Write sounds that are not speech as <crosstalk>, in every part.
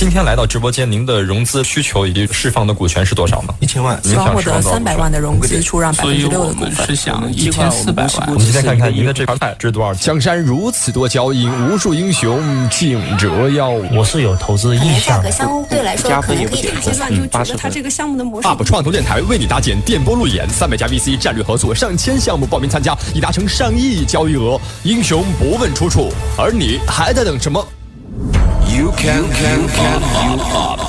今天来到直播间，您的融资需求以及释放的股权是多少呢？一千万，您想获得三百万的融资，出让百分之六的股份。是想一千四百万。我们今天看看您的这盘菜值多少钱？江山如此多娇，引无数英雄竞折腰。我是有投资意向。价格相对来说可能可以阶段就觉得它这个项目的模式。UP 创投电台为你搭建电波路演，三百家 VC 战略合作，上千项目报名参加，已达成上亿交易额。英雄不问出处，而你还在等什么？You can can can you up。<laughs>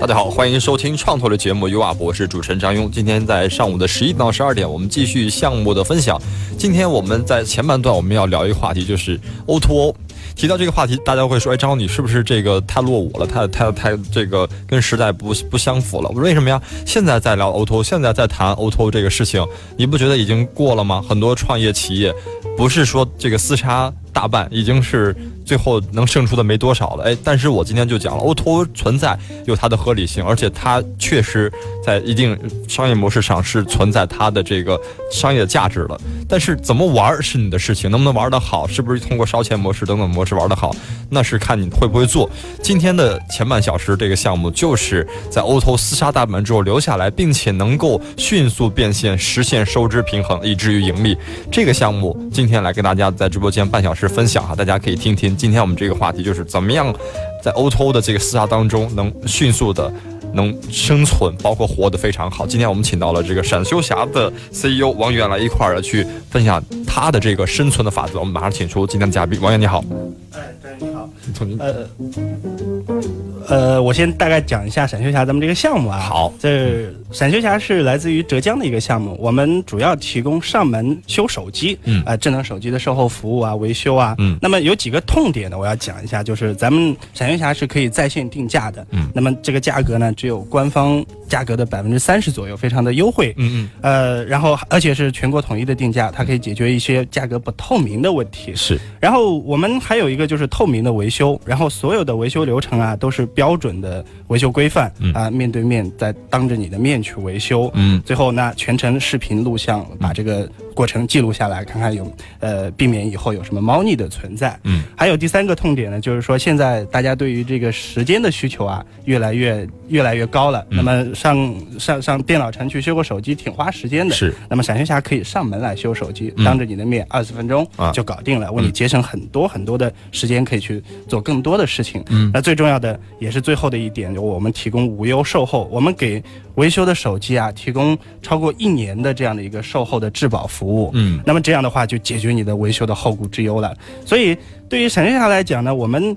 大家好，欢迎收听创投的节目 U up，我是主持人张庸。今天在上午的十一到十二点，我们继续项目的分享。今天我们在前半段我们要聊一个话题，就是 O to O。提到这个话题，大家会说：“哎，张，你是不是这个太落伍了？太太太这个跟时代不不相符了？”我说：“为什么呀？现在在聊 O2O，现在在谈 O2O 这个事情，你不觉得已经过了吗？很多创业企业不是说这个厮杀。”大半已经是最后能胜出的没多少了，哎，但是我今天就讲了，O2O 存在有它的合理性，而且它确实在一定商业模式上是存在它的这个商业价值的。但是怎么玩是你的事情，能不能玩得好，是不是通过烧钱模式等等模式玩得好，那是看你会不会做。今天的前半小时这个项目就是在 O2O 厮杀大门之后留下来，并且能够迅速变现，实现收支平衡，以至于盈利。这个项目今天来跟大家在直播间半小时。分享哈，大家可以听听。今天我们这个话题就是怎么样在 O2O 的这个厮杀当中能迅速的能生存，包括活得非常好。今天我们请到了这个闪修侠的 CEO 王源来一块儿去分享他的这个生存的法则。我们马上请出今天的嘉宾王源，你好。哎，你好。呃呃，我先大概讲一下闪修侠咱们这个项目啊。好，这闪修侠是来自于浙江的一个项目，我们主要提供上门修手机，嗯，啊，智能手机的售后服务啊、维修啊，嗯。那么有几个痛点呢，我要讲一下，就是咱们闪修侠是可以在线定价的，嗯。那么这个价格呢，只有官方价格的百分之三十左右，非常的优惠，嗯嗯。呃，然后而且是全国统一的定价，它可以解决一些价格不透明的问题。是。然后我们还有一个就是透明的维修，然后所有的维修流程啊都是标准的维修规范啊，面对面在当着你的面去维修，嗯，最后呢全程视频录像把这个过程记录下来，看看有呃避免以后有什么猫腻的存在，嗯，还有第三个痛点呢，就是说现在大家对于这个时间的需求啊越来越越来越高了，那么上上上电脑城去修个手机挺花时间的，是，那么闪现侠可以上门来修手机，当着你的面二十分钟就搞定了，为你节省很多很多的时间，可以去做更多的事情，嗯，那最重要的也是最后的一点，我们提供无忧售后，我们给维修的手机啊提供超过一年的这样的一个售后的质保服务，嗯，那么这样的话就解决你的维修的后顾之忧了。所以对于闪现侠来讲呢，我们。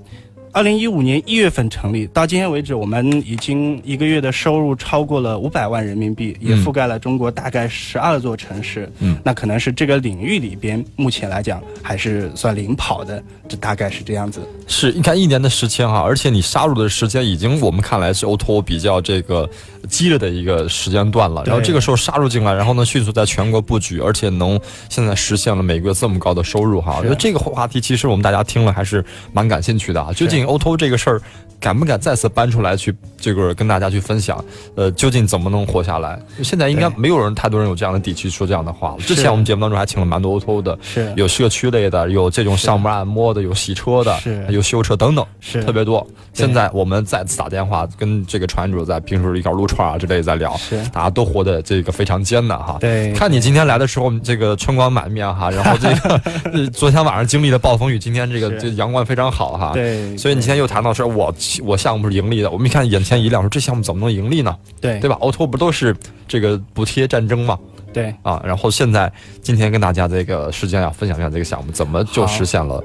二零一五年一月份成立，到今天为止，我们已经一个月的收入超过了五百万人民币，也覆盖了中国大概十二座城市。嗯，那可能是这个领域里边目前来讲还是算领跑的，这大概是这样子。是，你看一年的时间哈，而且你杀入的时间已经我们看来是 O2O 比较这个激烈的一个时间段了。然后这个时候杀入进来，然后呢迅速在全国布局，而且能现在实现了每个月这么高的收入哈。我觉得这个话题其实我们大家听了还是蛮感兴趣的啊。究竟 O2O 这个事儿，敢不敢再次搬出来去这个跟大家去分享？呃，究竟怎么能活下来？现在应该没有人太多人有这样的底气说这样的话了。之前我们节目当中还请了蛮多 OTO 的，是有社区类的，有这种上门按摩的，有洗车的，是有修车等等，是特别多。现在我们再次打电话跟这个船主在平时一块撸串啊之类在聊，是大家都活得这个非常艰难哈。对，看你今天来的时候，这个春光满面哈，<laughs> 然后这个 <laughs> 昨天晚上经历的暴风雨，今天这个这阳光非常好哈。对，所以你今天又。谈到说，我我项目是盈利的，我们一看眼前一亮，说这项目怎么能盈利呢？对对吧？O2O 不都是这个补贴战争吗？对啊，然后现在今天跟大家这个时间啊分享一下这个项目怎么就实现了。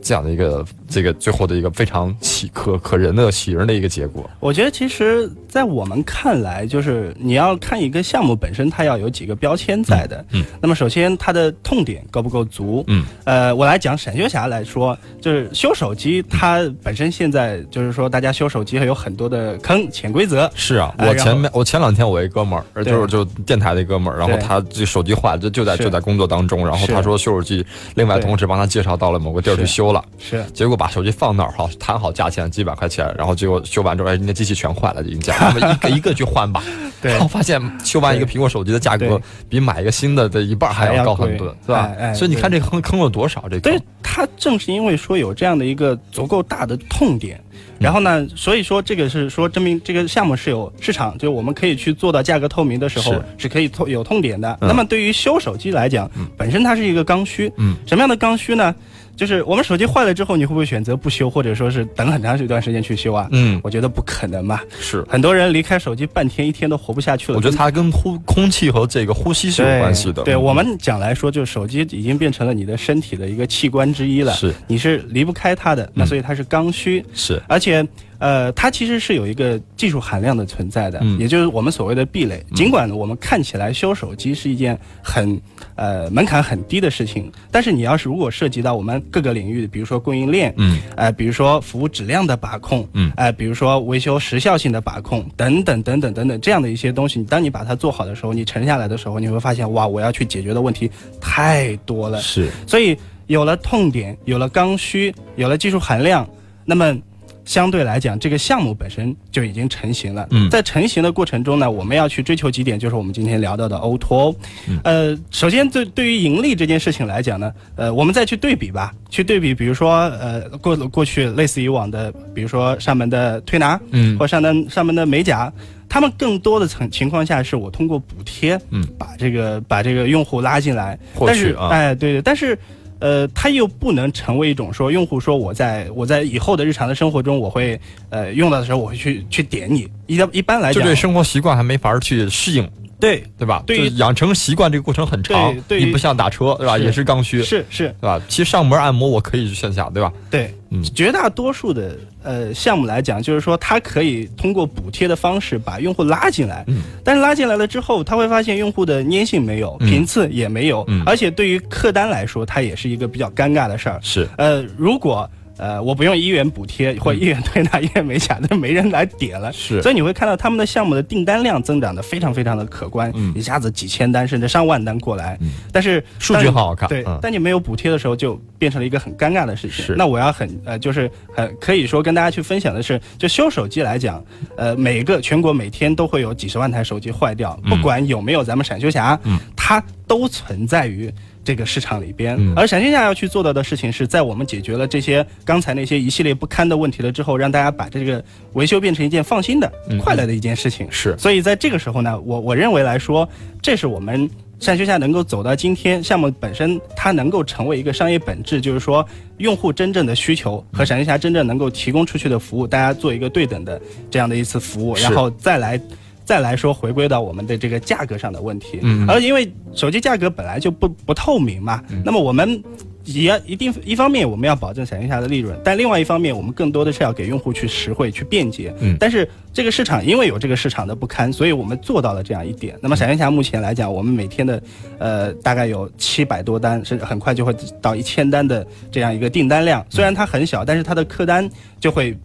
这样的一个这个最后的一个非常喜可可人的喜人的一个结果，我觉得其实，在我们看来，就是你要看一个项目本身，它要有几个标签在的。嗯。那么首先，它的痛点够不够足？嗯。呃，我来讲闪修侠来说，就是修手机，它本身现在就是说，大家修手机还有很多的坑、潜规则。是啊，我前面我前两天我一哥们儿，就是就电台的一哥们儿，然后他这手机坏了，就就在就在工作当中，然后他说修手机，另外同事帮他介绍到了某个地儿去修。了，是，结果把把手机放那儿哈，谈好价钱几百块钱，然后结果修完之后，哎，那机器全坏了，已经讲，那么一个 <laughs> 一个去换吧。然后发现修完一个苹果手机的价格比买一个新的的一半还要高很多，是吧？所以你看这坑坑了多少？这对，它正是因为说有这样的一个足够大的痛点，然后呢，所以说这个是说证明这个项目是有市场，就我们可以去做到价格透明的时候是可以痛有痛点的。那么对于修手机来讲，本身它是一个刚需，嗯，什么样的刚需呢？就是我们手机坏了之后，你会不会选择不修，或者说是等很长一段时间去修啊？嗯，我觉得不可能嘛。是，很多人离开手机半天一天都活不下去了。我觉得它跟呼空气和这个呼吸是有关系的。对我们讲来说，就手机已经变成了你的身体的一个器官之一了。是，你是离不开它的。那所以它是刚需。是，而且。呃，它其实是有一个技术含量的存在的，也就是我们所谓的壁垒。尽管我们看起来修手机是一件很呃门槛很低的事情，但是你要是如果涉及到我们各个领域，比如说供应链，嗯，呃，比如说服务质量的把控，嗯，哎，比如说维修时效性的把控等等等等等等这样的一些东西，你当你把它做好的时候，你沉下来的时候，你会发现哇，我要去解决的问题太多了。是，所以有了痛点，有了刚需，有了技术含量，那么。相对来讲，这个项目本身就已经成型了。嗯，在成型的过程中呢，我们要去追求几点，就是我们今天聊到的 O2O。呃，首先对对于盈利这件事情来讲呢，呃，我们再去对比吧，去对比，比如说呃过过去类似以往的，比如说上门的推拿，嗯，或上门上门的美甲，他们更多的情情况下是我通过补贴，嗯，把这个把这个用户拉进来，但是哎，对对，但是。呃，它又不能成为一种说用户说我在我在以后的日常的生活中，我会呃用到的时候，我会去去点你。一一般来讲，就对生活习惯还没法去适应。对对吧？对，养成习惯这个过程很长，你不像打车，对吧？也是刚需，是是，对吧？其实上门按摩我可以去线下，对吧？对，嗯，绝大多数的呃项目来讲，就是说它可以通过补贴的方式把用户拉进来，嗯，但是拉进来了之后，他会发现用户的粘性没有，频次也没有，嗯而且对于客单来说，它也是一个比较尴尬的事儿。是，呃，如果。呃，我不用一元补贴或一元推拿、一元美甲，那没人来点了。是，所以你会看到他们的项目的订单量增长的非常非常的可观，一下子几千单甚至上万单过来。但是数据好好看。对，但你没有补贴的时候，就变成了一个很尴尬的事情。是，那我要很呃，就是很可以说跟大家去分享的是，就修手机来讲，呃，每个全国每天都会有几十万台手机坏掉，不管有没有咱们闪修侠，它都存在于。这个市场里边，而闪现下要去做到的事情，是在我们解决了这些刚才那些一系列不堪的问题了之后，让大家把这个维修变成一件放心的、快乐的一件事情。是，所以在这个时候呢，我我认为来说，这是我们闪修下能够走到今天，项目本身它能够成为一个商业本质，就是说用户真正的需求和闪修下真正能够提供出去的服务，大家做一个对等的这样的一次服务，然后再来。再来说，回归到我们的这个价格上的问题，嗯，而因为手机价格本来就不不透明嘛，那么我们也要一定一方面我们要保证闪电侠的利润，但另外一方面我们更多的是要给用户去实惠、去便捷，嗯，但是这个市场因为有这个市场的不堪，所以我们做到了这样一点。那么闪电侠目前来讲，我们每天的呃大概有七百多单，甚至很快就会到一千单的这样一个订单量，虽然它很小，但是它的客单就会。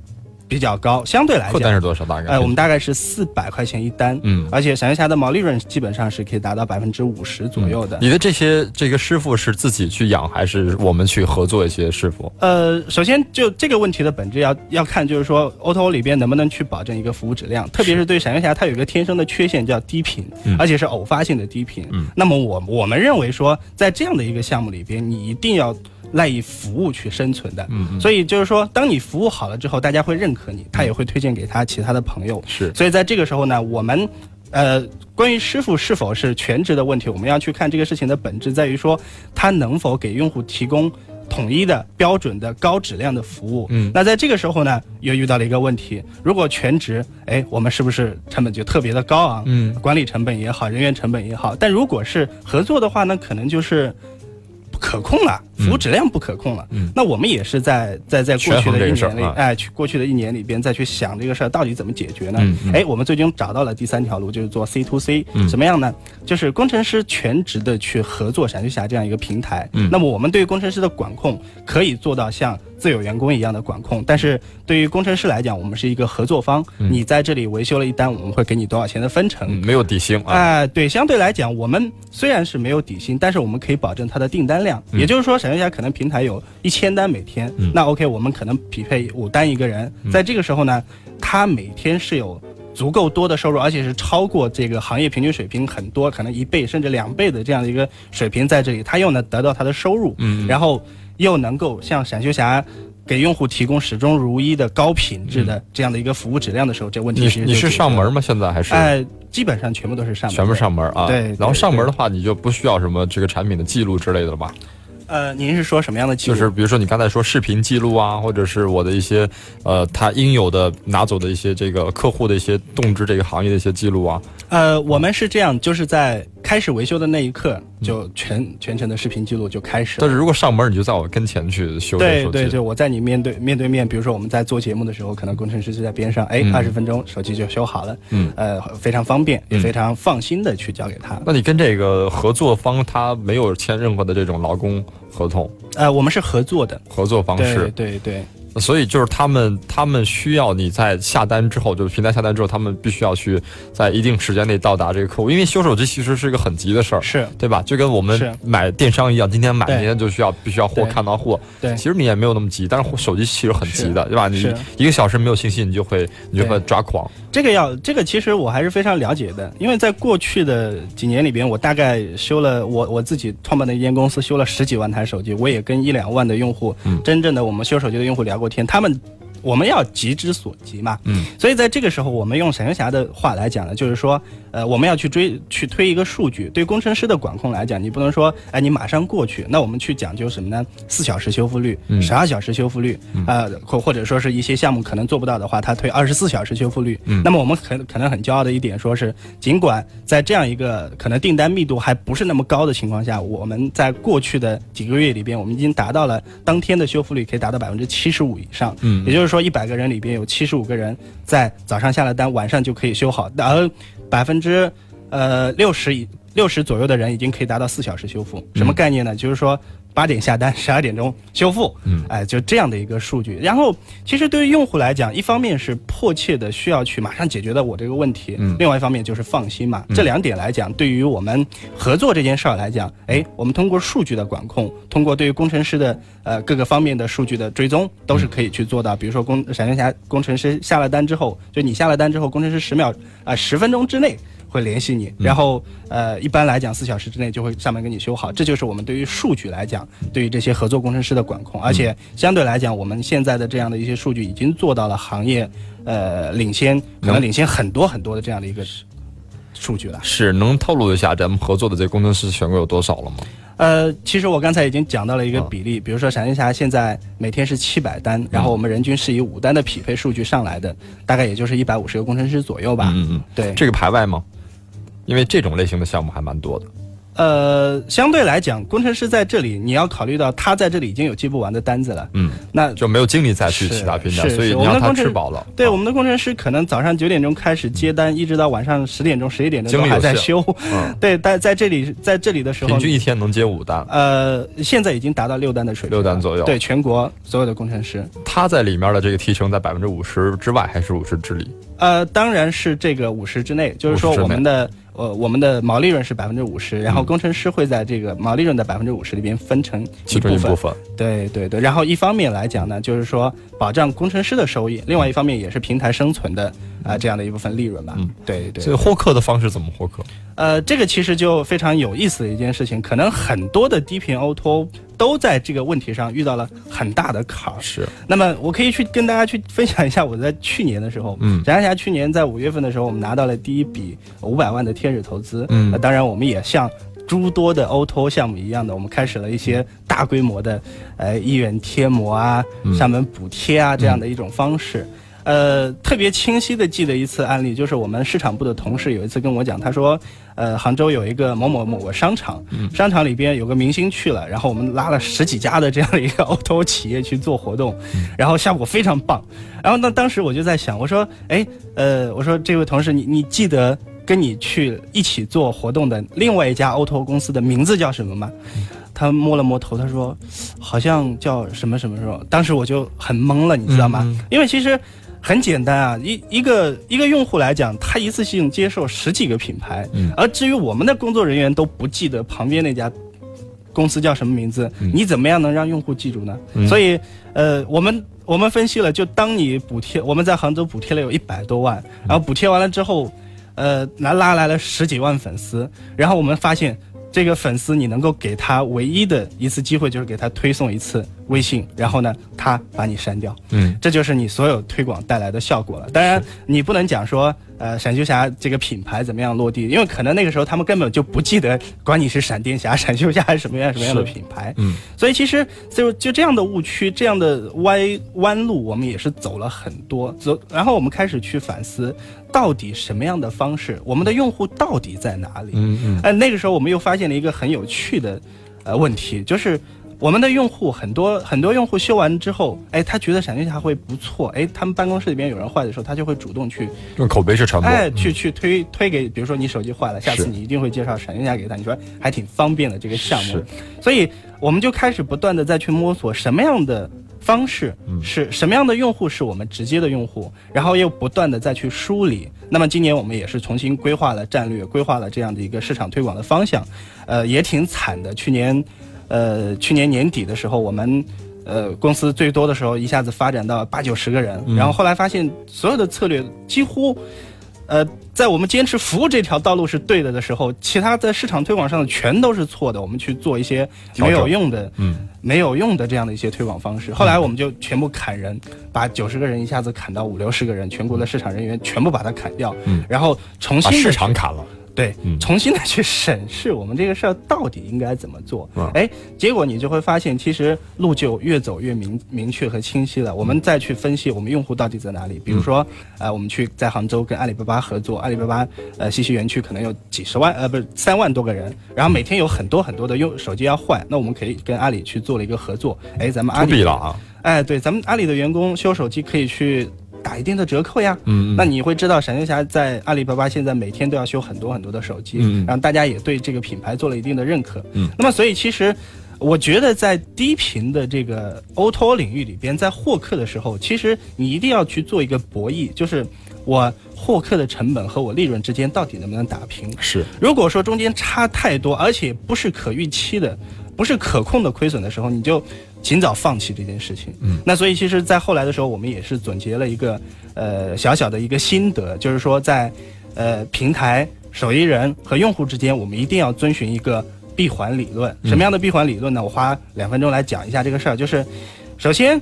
比较高，相对来讲，客单是多少？大概？呃，我们大概是四百块钱一单，嗯，而且闪电侠的毛利润基本上是可以达到百分之五十左右的。你的这些这个师傅是自己去养，还是我们去合作一些师傅？呃，首先就这个问题的本质要要看，就是说 O T O 里边能不能去保证一个服务质量，特别是对闪电侠，它有一个天生的缺陷叫低频，而且是偶发性的低频。嗯，那么我我们认为说，在这样的一个项目里边，你一定要。赖以服务去生存的，嗯，所以就是说，当你服务好了之后，大家会认可你，他也会推荐给他其他的朋友。是，所以在这个时候呢，我们，呃，关于师傅是否是全职的问题，我们要去看这个事情的本质在于说，他能否给用户提供统一的标准的高质量的服务。嗯，那在这个时候呢，又遇到了一个问题，如果全职，哎，我们是不是成本就特别的高昂？嗯，管理成本也好，人员成本也好。但如果是合作的话，呢可能就是。可控了，服务质量不可控了。嗯，那我们也是在在在过去的一年里，哎，去过去的一年里边再去想这个事儿到底怎么解决呢？哎，我们最终找到了第三条路，就是做 C to C。什么样呢？就是工程师全职的去合作闪电侠这样一个平台。嗯，那么我们对工程师的管控可以做到像。自有员工一样的管控。但是对于工程师来讲，我们是一个合作方，你在这里维修了一单，我们会给你多少钱的分成？没有底薪啊？对，相对来讲，我们虽然是没有底薪，但是我们可以保证它的订单量。也就是说，闪电侠可能平台有一千单每天，那 OK，我们可能匹配五单一个人，在这个时候呢，他每天是有。足够多的收入，而且是超过这个行业平均水平很多，可能一倍甚至两倍的这样的一个水平在这里，他又能得到他的收入，嗯，然后又能够像闪修侠给用户提供始终如一的高品质的这样的一个服务质量的时候，这问题你你是上门吗？现在还是？哎，基本上全部都是上门，全部上门啊。对，然后上门的话，你就不需要什么这个产品的记录之类的了吧？呃，您是说什么样的记录？就是比如说你刚才说视频记录啊，或者是我的一些呃，他应有的拿走的一些这个客户的一些动植这个行业的一些记录啊。呃，我们是这样，就是在。开始维修的那一刻，就全全程的视频记录就开始。但是如果上门，你就在我跟前去修。对对对，我在你面对面对面，比如说我们在做节目的时候，可能工程师就在边上，哎，二十分钟手机就修好了。嗯，呃，非常方便，也非常放心的去交给他。那你跟这个合作方他没有签任何的这种劳工合同？呃，我们是合作的合作方式。对对。所以就是他们，他们需要你在下单之后，就是平台下单之后，他们必须要去在一定时间内到达这个客户，因为修手机其实是一个很急的事儿，是对吧？就跟我们买电商一样，今天买，明天就需要必须要货看到货。对，其实你也没有那么急，但是手机其实很急的，对吧？你一个小时没有信息，你就会你就会抓狂。这个要这个其实我还是非常了解的，因为在过去的几年里边，我大概修了我我自己创办的一间公司修了十几万台手机，我也跟一两万的用户，真正的我们修手机的用户聊过天，他们。我们要急之所急嘛，嗯，所以在这个时候，我们用闪电侠的话来讲呢，就是说，呃，我们要去追去推一个数据，对工程师的管控来讲，你不能说，哎，你马上过去，那我们去讲究什么呢？四小时修复率，十二小时修复率，啊，或或者说是一些项目可能做不到的话，他推二十四小时修复率。那么我们可可能很骄傲的一点，说是尽管在这样一个可能订单密度还不是那么高的情况下，我们在过去的几个月里边，我们已经达到了当天的修复率可以达到百分之七十五以上，嗯，也就是说，一百个人里边有七十五个人在早上下了单，晚上就可以修好，而百分之呃六十以六十左右的人已经可以达到四小时修复。什么概念呢？就是说。八点下单，<laughs> 十二点钟修复，嗯，哎，就这样的一个数据。然后，其实对于用户来讲，一方面是迫切的需要去马上解决的我这个问题，嗯，另外一方面就是放心嘛。这两点来讲，对于我们合作这件事儿来讲，哎，我们通过数据的管控，通过对于工程师的呃各个方面的数据的追踪，都是可以去做到。比如说工闪电侠工程师下了单之后，就你下了单之后，工程师十秒啊十分钟之内。会联系你，然后呃，一般来讲四小时之内就会上门给你修好。这就是我们对于数据来讲，对于这些合作工程师的管控。而且相对来讲，我们现在的这样的一些数据已经做到了行业呃领先，可能领先很多很多的这样的一个数据了。是能透露一下咱们合作的这工程师选购有多少了吗？呃，其实我刚才已经讲到了一个比例，比如说闪电侠现在每天是七百单，然后我们人均是以五单的匹配数据上来的，大概也就是一百五十个工程师左右吧。嗯嗯，对，这个排外吗？因为这种类型的项目还蛮多的，呃，相对来讲，工程师在这里，你要考虑到他在这里已经有接不完的单子了，嗯，那就没有精力再去其他平台，所以你让他吃饱了。对，我们的工程师可能早上九点钟开始接单，一直到晚上十点钟、十一点钟还在修。<laughs> 对，但在这里，在这里的时候，平均一天能接五单。呃，现在已经达到六单的水平，六单左右。对，全国所有的工程师，他在里面的这个提成在百分之五十之外，还是五十之里？呃，当然是这个五十之内，就是说我们的。呃，我们的毛利润是百分之五十，然后工程师会在这个毛利润的百分之五十里边分成一部分。对对对，然后一方面来讲呢，就是说保障工程师的收益，另外一方面也是平台生存的啊这样的一部分利润吧。嗯，对对。所以获客的方式怎么获客？呃，这个其实就非常有意思的一件事情，可能很多的低频 O2O。都在这个问题上遇到了很大的坎儿。是，那么我可以去跟大家去分享一下，我在去年的时候，嗯，展霞去年在五月份的时候，我们拿到了第一笔五百万的天使投资。嗯，当然我们也像诸多的 O2O 项目一样的，我们开始了一些大规模的，呃，一元贴膜啊、上门补贴啊这样的一种方式。呃，特别清晰的记得一次案例，就是我们市场部的同事有一次跟我讲，他说，呃，杭州有一个某某某个商场，商场里边有个明星去了，然后我们拉了十几家的这样的一个 <laughs> O2O 企业去做活动，然后效果非常棒。然后那当时我就在想，我说，哎，呃，我说这位同事，你你记得跟你去一起做活动的另外一家 O2O 公司的名字叫什么吗？他摸了摸头，他说好像叫什么什么什么。当时我就很懵了，你知道吗？因为其实很简单啊，一一个一个用户来讲，他一次性接受十几个品牌，而至于我们的工作人员都不记得旁边那家。公司叫什么名字？你怎么样能让用户记住呢？所以，呃，我们我们分析了，就当你补贴，我们在杭州补贴了有一百多万，然后补贴完了之后，呃，来拉来了十几万粉丝，然后我们发现，这个粉丝你能够给他唯一的一次机会，就是给他推送一次微信，然后呢，他把你删掉，嗯，这就是你所有推广带来的效果了。当然，你不能讲说。呃，闪修侠这个品牌怎么样落地？因为可能那个时候他们根本就不记得，管你是闪电侠、闪修侠还是什么样什么样的品牌。嗯，所以其实就就这样的误区、这样的歪弯路，我们也是走了很多。走，然后我们开始去反思，到底什么样的方式，我们的用户到底在哪里？嗯嗯。哎，那个时候我们又发现了一个很有趣的呃问题，就是。我们的用户很多很多用户修完之后，哎，他觉得闪电侠会不错，哎，他们办公室里边有人坏的时候，他就会主动去用口碑去传播，哎，去去推推给，比如说你手机坏了，下次你一定会介绍闪电侠给他，你说还挺方便的这个项目，所以我们就开始不断的再去摸索什么样的方式是什么样的用户是我们直接的用户，然后又不断的再去梳理。那么今年我们也是重新规划了战略，规划了这样的一个市场推广的方向，呃，也挺惨的，去年。呃，去年年底的时候，我们，呃，公司最多的时候一下子发展到八九十个人，然后后来发现所有的策略几乎，呃，在我们坚持服务这条道路是对的的时候，其他在市场推广上的全都是错的。我们去做一些没有用的，嗯，没有用的这样的一些推广方式。后来我们就全部砍人，把九十个人一下子砍到五六十个人，全国的市场人员全部把它砍掉，嗯，然后重新市场砍了。对，重新的去审视我们这个事儿到底应该怎么做。哎，结果你就会发现，其实路就越走越明明确和清晰了。我们再去分析我们用户到底在哪里。比如说，呃，我们去在杭州跟阿里巴巴合作，阿里巴巴呃西溪园区可能有几十万，呃，不是三万多个人，然后每天有很多很多的用手机要换，那我们可以跟阿里去做了一个合作。哎，咱们阿里了啊！哎，对，咱们阿里的员工修手机可以去。打一定的折扣呀，嗯，那你会知道闪电侠在阿里巴巴现在每天都要修很多很多的手机，嗯，然后大家也对这个品牌做了一定的认可，嗯，那么所以其实我觉得在低频的这个 O2O 领域里边，在获客的时候，其实你一定要去做一个博弈，就是我获客的成本和我利润之间到底能不能打平？是，如果说中间差太多，而且不是可预期的，不是可控的亏损的时候，你就。尽早放弃这件事情。嗯，那所以其实，在后来的时候，我们也是总结了一个，呃，小小的一个心得，就是说，在，呃，平台、手艺人和用户之间，我们一定要遵循一个闭环理论。什么样的闭环理论呢？我花两分钟来讲一下这个事儿。就是，首先，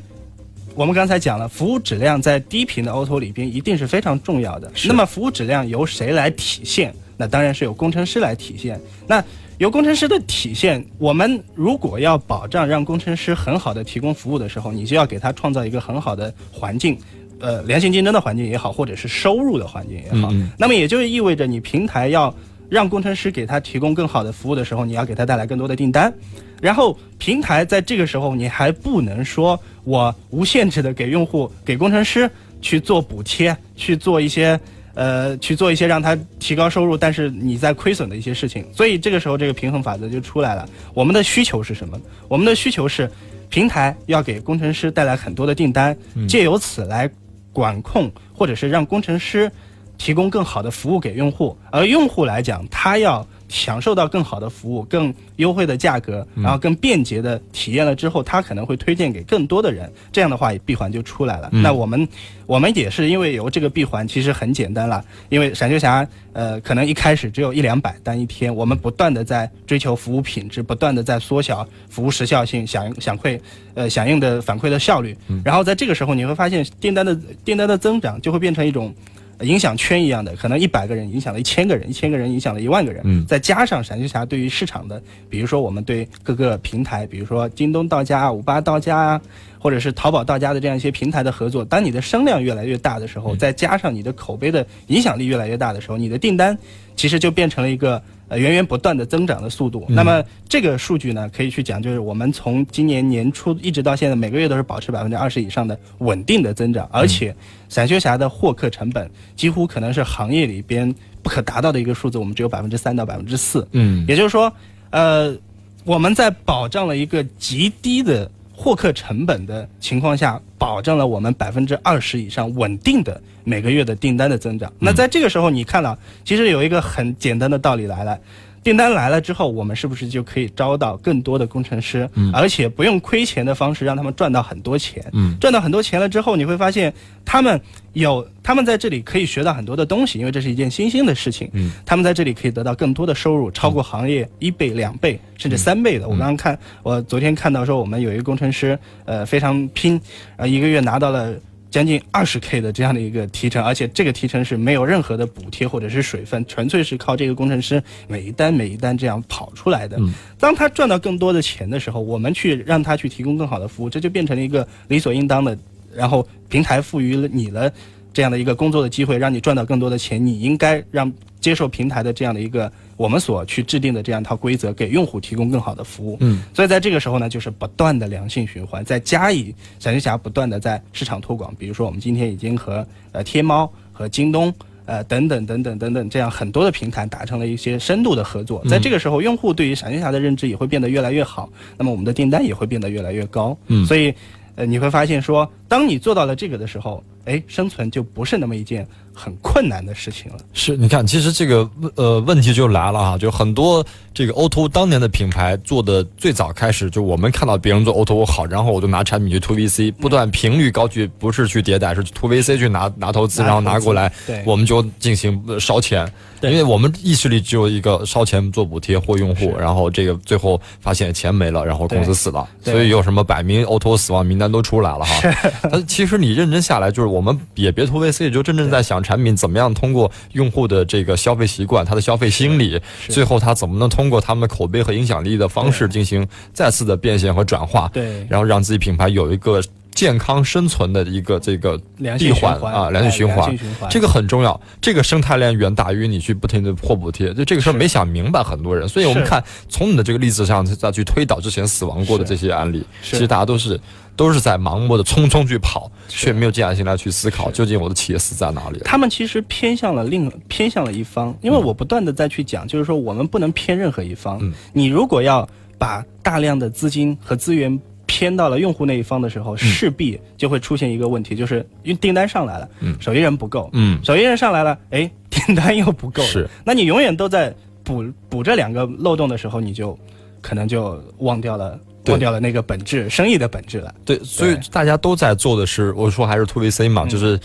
我们刚才讲了，服务质量在低频的 O2O 里边一定是非常重要的。那么，服务质量由谁来体现？那当然是由工程师来体现。那由工程师的体现，我们如果要保障让工程师很好的提供服务的时候，你就要给他创造一个很好的环境，呃，良性竞争的环境也好，或者是收入的环境也好。那么也就意味着你平台要让工程师给他提供更好的服务的时候，你要给他带来更多的订单。然后平台在这个时候，你还不能说我无限制的给用户、给工程师去做补贴，去做一些。呃，去做一些让他提高收入，但是你在亏损的一些事情，所以这个时候这个平衡法则就出来了。我们的需求是什么？我们的需求是，平台要给工程师带来很多的订单，借由此来管控或者是让工程师提供更好的服务给用户，而用户来讲，他要。享受到更好的服务、更优惠的价格，然后更便捷的体验了之后，他可能会推荐给更多的人。这样的话，闭环就出来了。那我们，我们也是因为有这个闭环，其实很简单了。因为闪修侠，呃，可能一开始只有一两百单一天，我们不断的在追求服务品质，不断的在缩小服务时效性、响响馈，呃，响应的反馈的效率。然后在这个时候，你会发现订单的订单的增长就会变成一种。影响圈一样的，可能一百个人影响了一千个人，一千个人影响了一万个人。嗯，再加上闪电侠对于市场的，比如说我们对各个平台，比如说京东到家、五八到家啊，或者是淘宝到家的这样一些平台的合作，当你的声量越来越大的时候，再加上你的口碑的影响力越来越大的时候，你的订单其实就变成了一个。呃，源源不断的增长的速度。那么这个数据呢，可以去讲，就是我们从今年年初一直到现在，每个月都是保持百分之二十以上的稳定的增长，而且闪修侠的获客成本几乎可能是行业里边不可达到的一个数字，我们只有百分之三到百分之四。嗯，也就是说，呃。我们在保障了一个极低的获客成本的情况下，保证了我们百分之二十以上稳定的每个月的订单的增长。那在这个时候，你看到其实有一个很简单的道理来了。订单来了之后，我们是不是就可以招到更多的工程师？嗯，而且不用亏钱的方式让他们赚到很多钱。嗯，赚到很多钱了之后，你会发现他们有他们在这里可以学到很多的东西，因为这是一件新兴的事情。嗯，他们在这里可以得到更多的收入，超过行业一倍、两倍甚至三倍的。我刚刚看，我昨天看到说，我们有一个工程师，呃，非常拼，呃，一个月拿到了。将近二十 K 的这样的一个提成，而且这个提成是没有任何的补贴或者是水分，纯粹是靠这个工程师每一单每一单这样跑出来的。当他赚到更多的钱的时候，我们去让他去提供更好的服务，这就变成了一个理所应当的。然后平台赋予了你了这样的一个工作的机会，让你赚到更多的钱，你应该让接受平台的这样的一个。我们所去制定的这样一套规则，给用户提供更好的服务。嗯，所以在这个时候呢，就是不断的良性循环，再加以闪电侠不断的在市场推广。比如说，我们今天已经和呃天猫和京东呃等等等等等等这样很多的平台达成了一些深度的合作。在这个时候，用户对于闪电侠的认知也会变得越来越好，那么我们的订单也会变得越来越高。嗯，所以呃你会发现说，当你做到了这个的时候，哎，生存就不是那么一件。很困难的事情了。是，你看，其实这个呃问题就来了哈，就很多这个 O to O 当年的品牌做的最早开始，就我们看到别人做 O to O 好，然后我就拿产品去 To VC，不断频率高去，不是去迭代，是 To VC 去拿拿投资，然后拿过来，我们就进行烧钱，因为我们意识里只有一个烧钱做补贴或用户，然后这个最后发现钱没了，然后公司死了，所以有什么百名 O to O 死亡名单都出来了哈。<laughs> 但其实你认真下来，就是我们也别 To VC，就真正在想。产品怎么样通过用户的这个消费习惯，他的消费心理，最后他怎么能通过他们的口碑和影响力的方式进行再次的变现和转化？对，然后让自己品牌有一个健康生存的一个这个闭环啊，良性循环，这个很重要。这个生态链远大于你去不停的破补贴，就这个事儿没想明白很多人。所以我们看从你的这个例子上再去推导之前死亡过的这些案例，其实大家都是。都是在盲目的匆匆去跑，却没有静下心来去思考，究竟我的企业死在哪里。他们其实偏向了另偏向了一方，因为我不断的再去讲，就是说我们不能偏任何一方。你如果要把大量的资金和资源偏到了用户那一方的时候，势必就会出现一个问题，就是因为订单上来了，嗯。手艺人不够，嗯。手艺人上来了，哎，<laughs> 订单又不够，是，那你永远都在补补这两个漏洞的时候，你就可能就忘掉了。忘掉了那个本质，生意的本质了。对，所以大家都在做的是，我说还是 to VC 嘛，就是。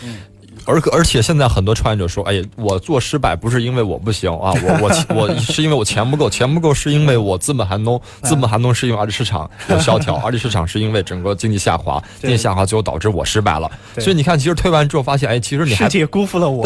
而而且现在很多创业者说：“哎，我做失败不是因为我不行啊，我我我是因为我钱不够，钱不够是因为我资本寒冬，资本寒冬是因为二级市场有 <laughs> 萧条，二级市场是因为整个经济下滑，经济下滑最后导致我失败了。所以你看，其实推完之后发现，哎，其实你还世界辜负了我，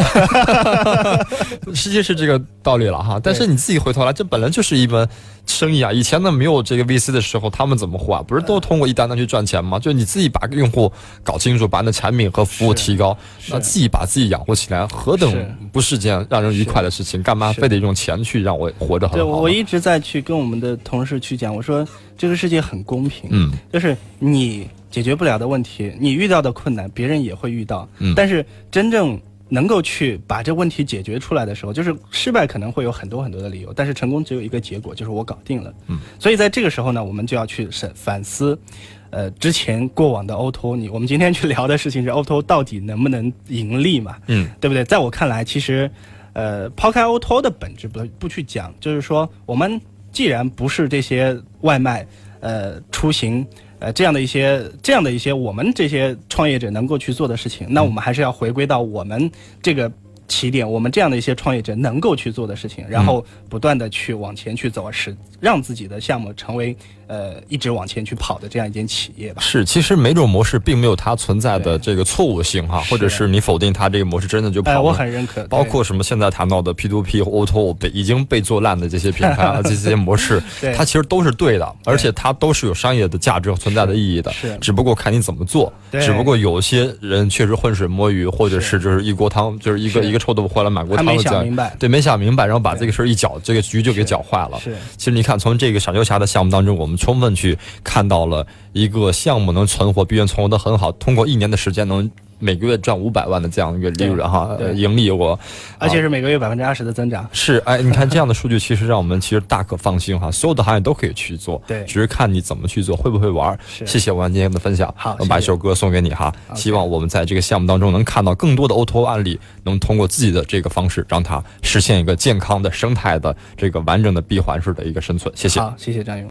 <laughs> 世界是这个道理了哈。但是你自己回头来，这本来就是一门生意啊。以前呢没有这个 VC 的时候，他们怎么活啊？不是都通过一单单去赚钱吗？就你自己把用户搞清楚，把你的产品和服务提高，那自己。把自己养活起来，何等不是件让人愉快的事情？干嘛非得用钱去让我活着很好？对，我一直在去跟我们的同事去讲，我说这个世界很公平，嗯，就是你解决不了的问题，你遇到的困难，别人也会遇到，嗯，但是真正能够去把这问题解决出来的时候，就是失败可能会有很多很多的理由，但是成功只有一个结果，就是我搞定了，嗯，所以在这个时候呢，我们就要去审反思。呃，之前过往的 O to 你我们今天去聊的事情是 O to 到底能不能盈利嘛？嗯，对不对？在我看来，其实，呃，抛开 O to O 的本质不不去讲，就是说，我们既然不是这些外卖、呃出行、呃这样的一些这样的一些我们这些创业者能够去做的事情，那我们还是要回归到我们这个。起点，我们这样的一些创业者能够去做的事情，然后不断的去往前去走，使让自己的项目成为呃一直往前去跑的这样一间企业吧。是，其实每种模式并没有它存在的这个错误性哈，或者是你否定它这个模式真的就跑了。我很认可。包括什么现在谈到的 P to P、O to O 被已经被做烂的这些品牌啊，<laughs> 这些模式，它其实都是对的，而且它都是有商业的价值和存在的意义的。是，只不过看你怎么做。只不过有些人确实浑水摸鱼，或者是就是一锅汤，就是一个一个。臭豆腐坏了满锅汤对，没想明白，然后把这个事儿一搅，这个局就给搅坏了。是，其实你看，从这个小牛侠的项目当中，我们充分去看到了一个项目能存活，并且存活的很好，通过一年的时间能每个月赚五百万的这样一个利润哈，盈利我，而且是每个月百分之二十的增长。是，哎，你看这样的数据，其实让我们其实大可放心哈，所有的行业都可以去做，对，只是看你怎么去做，会不会玩。谢谢王今天的分享，好，我们把一首歌送给你哈，希望我们在这个项目当中能看到更多的 O to O 案例，能通过自己的这个方式让它实现一个健康的生态的这个完整的闭环式的一个生存。谢谢，好，谢谢张勇。